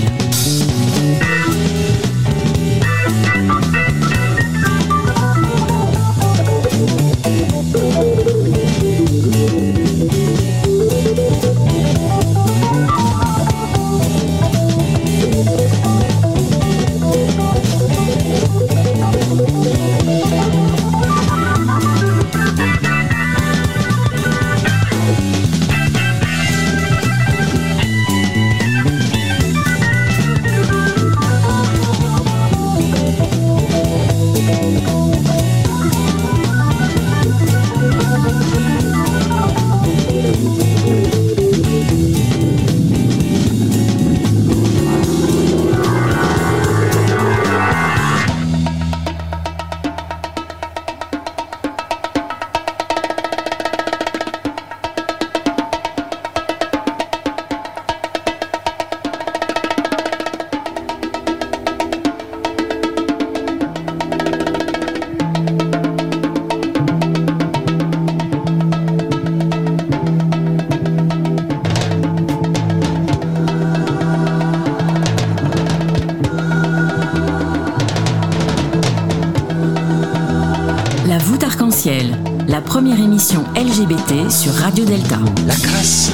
Sur Radio Delta. La crasse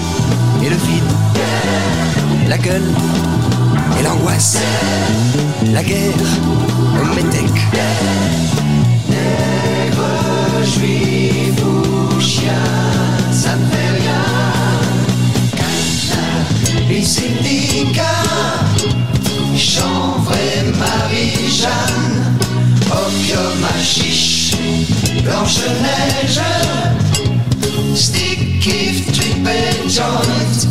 et le vide, la gueule et l'angoisse, la guerre au métèque. Nègre, juif ou chien, ça ne fait rien. Cannabis indica, chanvre et Marie-Jeanne, opium hachiche, blanche-neige, stick if trip et joint,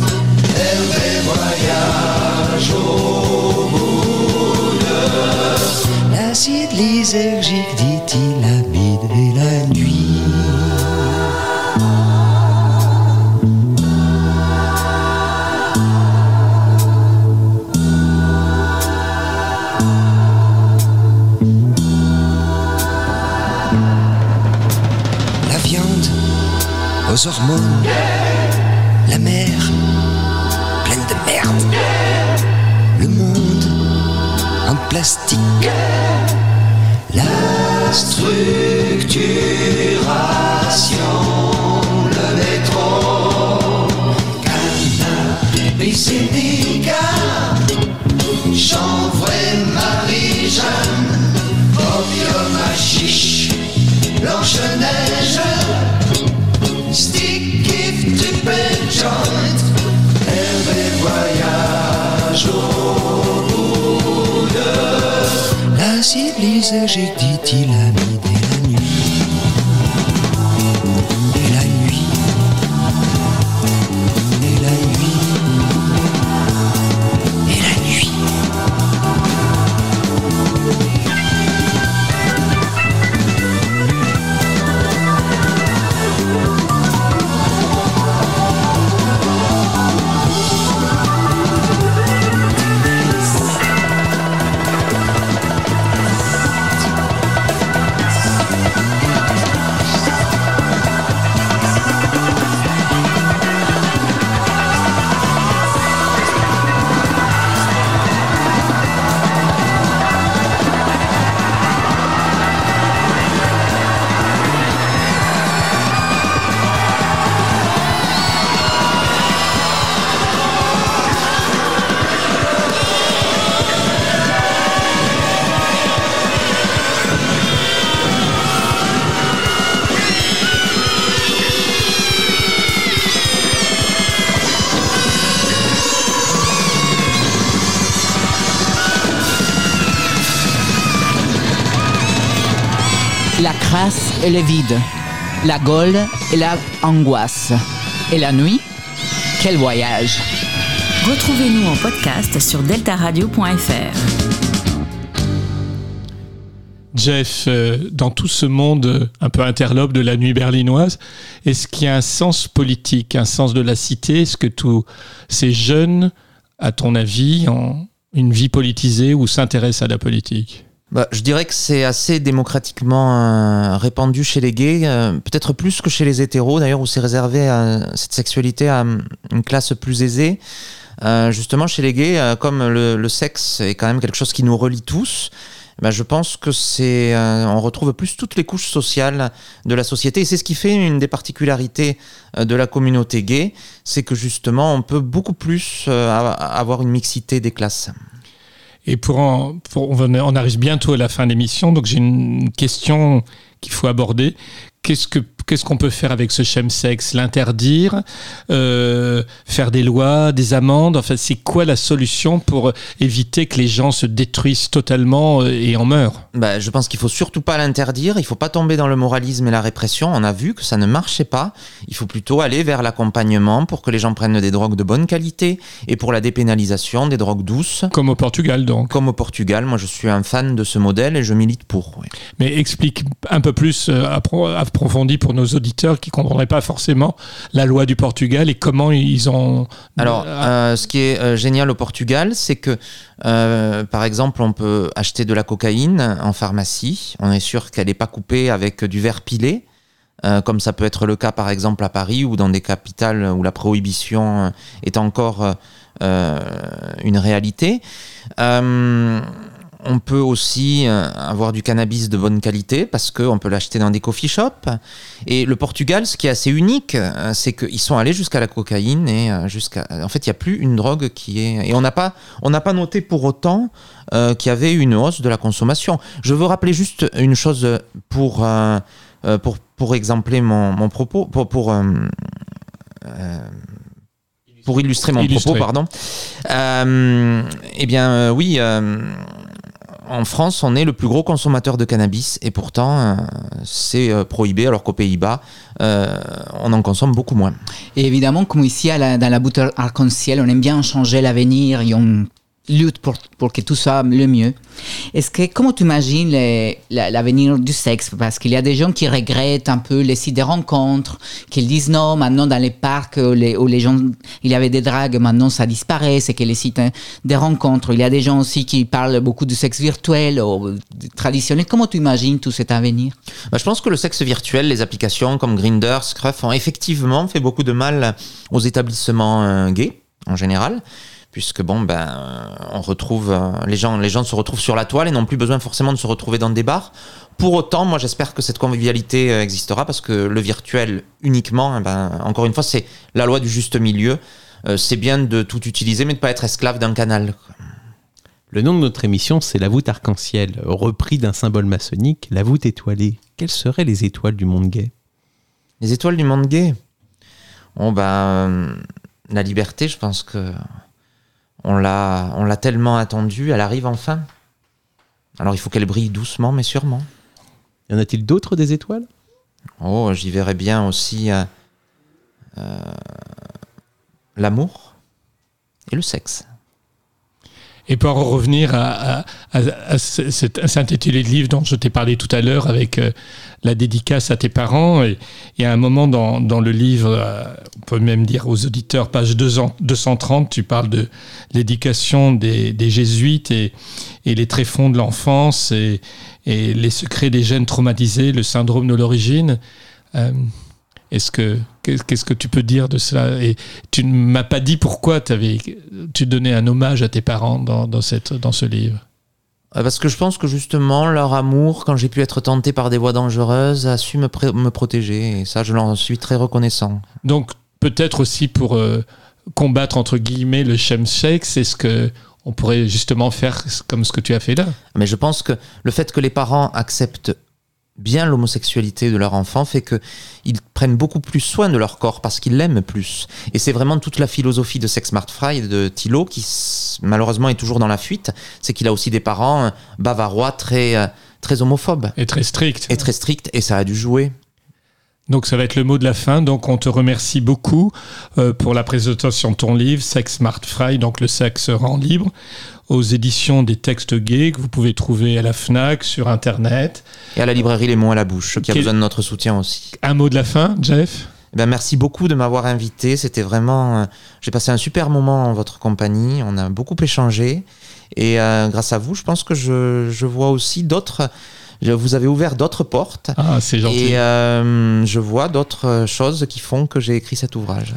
Hervé voyage au bout de l'acide lysergique, dit-il, habite la la mer pleine de merde, le monde en plastique, la structuration, lysergique, dit-il, ami dès et le vide, la gaule et la angoisse. Et la nuit, quel voyage Retrouvez-nous en podcast sur deltaradio.fr. Jeff, euh, dans tout ce monde un peu interlope de la nuit berlinoise, est-ce qu'il y a un sens politique, un sens de la cité? Est-ce que tous ces jeunes, à ton avis, ont une vie politisée ou s'intéressent à la politique? Bah, je dirais que c'est assez démocratiquement euh, répandu chez les gays, euh, peut-être plus que chez les hétéros d'ailleurs, où c'est réservé à cette sexualité à euh, une classe plus aisée. Euh, justement, chez les gays, euh, comme le, le sexe est quand même quelque chose qui nous relie tous, ben, je pense que c'est, euh, on retrouve plus toutes les couches sociales de la société, et c'est ce qui fait une des particularités euh, de la communauté gay, c'est que justement, on peut beaucoup plus euh, avoir une mixité des classes. Et pour, on arrive bientôt à la fin de l'émission, donc j'ai une question qu'il faut aborder. Qu'est-ce que qu'est-ce qu'on peut faire avec ce chemsex? L'interdire euh, Faire des lois, des amendes? Enfin, c'est quoi la solution pour éviter que les gens se détruisent totalement euh, et en meurent? Bah, je pense qu'il faut surtout pas l'interdire, il faut pas tomber dans le moralisme et la répression. On a vu que ça ne marchait pas. Il faut plutôt aller vers l'accompagnement pour que les gens prennent des drogues de bonne qualité et pour la dépénalisation des drogues douces. Comme au Portugal, donc. Comme au Portugal, moi je suis un fan de ce modèle et je milite pour. oui. Mais explique un peu plus euh, appro- approfondi pour nos auditeurs qui ne comprendraient pas forcément la loi du Portugal et comment ils ont... Alors, Euh, euh, ce qui est euh, génial au Portugal, c'est que, euh, par exemple, on peut acheter de la cocaïne en pharmacie. On est sûr qu'elle n'est pas coupée avec du verre pilé, euh, comme ça peut être le cas, par exemple, à Paris ou dans des capitales où la prohibition est encore euh, une réalité. Euh, on peut aussi euh, avoir du cannabis de bonne qualité parce qu'on peut l'acheter dans des coffee shops. Et le Portugal, ce qui est assez unique, euh, c'est qu'ils sont allés jusqu'à la cocaïne et euh, jusqu'à. En fait, il n'y a plus une drogue qui est. Et on n'a pas, on n'a pas noté pour autant euh, qu'il y avait une hausse de la consommation. Je veux rappeler juste une chose pour, euh, pour, pour exempler mon, mon propos, pour, pour, euh, pour illustrer mon Illustrer. propos, pardon. Eh bien, oui. En France, on est le plus gros consommateur de cannabis et pourtant euh, c'est euh, prohibé alors qu'aux Pays-Bas, euh, on en consomme beaucoup moins. Et évidemment, comme ici dans la bouteille arc-en-ciel, on aime bien changer l'avenir et on lutte pour, pour que tout soit le mieux. Est-ce que, comment tu imagines l'avenir du sexe? Parce qu'il y a des gens qui regrettent un peu les sites de rencontres, qui disent non, maintenant dans les parcs où les, gens, il y avait des dragues, maintenant ça disparaît, c'est que les sites hein, de rencontres. Il y a des gens aussi qui parlent beaucoup du sexe virtuel ou du traditionnel. Comment tu imagines tout cet avenir? Bah, je pense que le sexe virtuel, les applications comme Grindr, Scruff ont effectivement fait beaucoup de mal aux établissements euh, gays en général. Puisque bon, ben, on retrouve euh, les gens, les gens se retrouvent sur la toile et n'ont plus besoin forcément de se retrouver dans des bars. Pour autant, moi, j'espère que cette convivialité euh, existera parce que le virtuel uniquement, eh ben, encore une fois, c'est la loi du juste milieu. Euh, c'est bien de tout utiliser, mais de pas être esclave d'un canal. Le nom de notre émission, c'est la voûte arc-en-ciel, repris d'un symbole maçonnique, la voûte étoilée. Quelles seraient les étoiles du monde gay? Les étoiles du monde gay? Bon ben, la liberté, je pense que on l'a, on l'a tellement attendue, elle arrive enfin. Alors il faut qu'elle brille doucement, mais sûrement. Y en a-t-il d'autres des étoiles? Oh, j'y verrais bien aussi euh, euh, l'amour et le sexe. Et pour en revenir à, à- à- à ce- cet à intitulé de livre dont je t'ai parlé tout à l'heure avec euh, la dédicace à tes parents, et y a un moment dans, dans le livre, euh, on peut même dire aux auditeurs, page 200 230, tu parles de l'éducation des, des jésuites et, et les tréfonds de l'enfance et, et les secrets des gènes traumatisés, le syndrome de l'origine. Euh, est-ce que qu'est- qu'est-ce que tu peux dire de cela Et tu ne m'as pas dit pourquoi avais, tu donnais un hommage à tes parents dans, dans, cette, dans ce livre. Euh, Parce que je pense que justement, leur amour, quand j'ai pu être tenté par des voies dangereuses, a su me, me protéger. Et ça, je leur suis très reconnaissant. Donc peut-être aussi pour euh, combattre entre guillemets le chemsex, est-ce que on pourrait justement faire comme ce que tu as fait là? Mais je pense que le fait que les parents acceptent bien l'homosexualité de leur enfant fait que ils prennent beaucoup plus soin de leur corps parce qu'ils l'aiment plus. Et c'est vraiment toute la philosophie de Sex Smart Fry de Thilo qui malheureusement est toujours dans la fuite, c'est qu'il a aussi des parents euh, bavarois très euh, très homophobes Et très strict. et très stricts et ça a dû jouer. Donc ça va être le mot de la fin. Donc on te remercie beaucoup euh, pour la présentation de ton livre Sex Smart Fry, donc le sexe rend libre, aux éditions des textes gays que vous pouvez trouver à la Fnac, sur Internet. Et à la librairie Les mots à la bouche qui a Quel- besoin de notre soutien aussi. Un mot de la fin, Jeff? Eh ben, merci beaucoup de m'avoir invité. C'était vraiment. euh, J'ai passé un super moment en votre compagnie. On a beaucoup échangé. Et euh, grâce à vous, je pense que je, je vois aussi d'autres. Vous avez ouvert d'autres portes. Ah, c'est gentil. Et euh, je vois d'autres choses qui font que j'ai écrit cet ouvrage.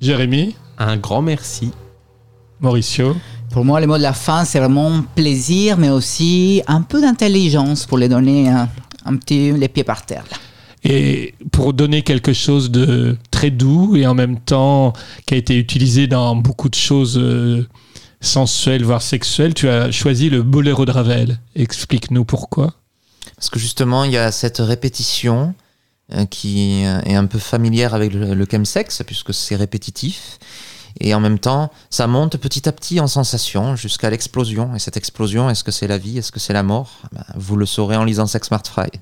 Jérémy, Un grand merci. Mauricio? Pour moi, le mot de la fin, c'est vraiment plaisir, mais aussi un peu d'intelligence pour les donner un, un petit les pieds par terre. là. Et pour donner quelque chose de très doux et en même temps qui a été utilisé dans beaucoup de choses euh, sensuelles, voire sexuelles, tu as choisi le boléro de Ravel. Explique-nous pourquoi. Parce que justement, il y a cette répétition euh, qui euh, est un peu familière avec le, le chemsex, puisque c'est répétitif. Et en même temps, ça monte petit à petit en sensation jusqu'à l'explosion. Et cette explosion, est-ce que c'est la vie? Est-ce que c'est la mort? Ben, Vous le saurez en lisant Sex Smart Fry.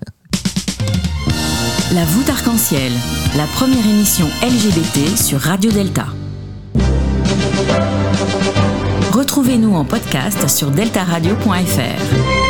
La voûte arc-en-ciel, la première émission LGBT sur Radio Delta. Retrouvez-nous en podcast sur deltaradio.fr.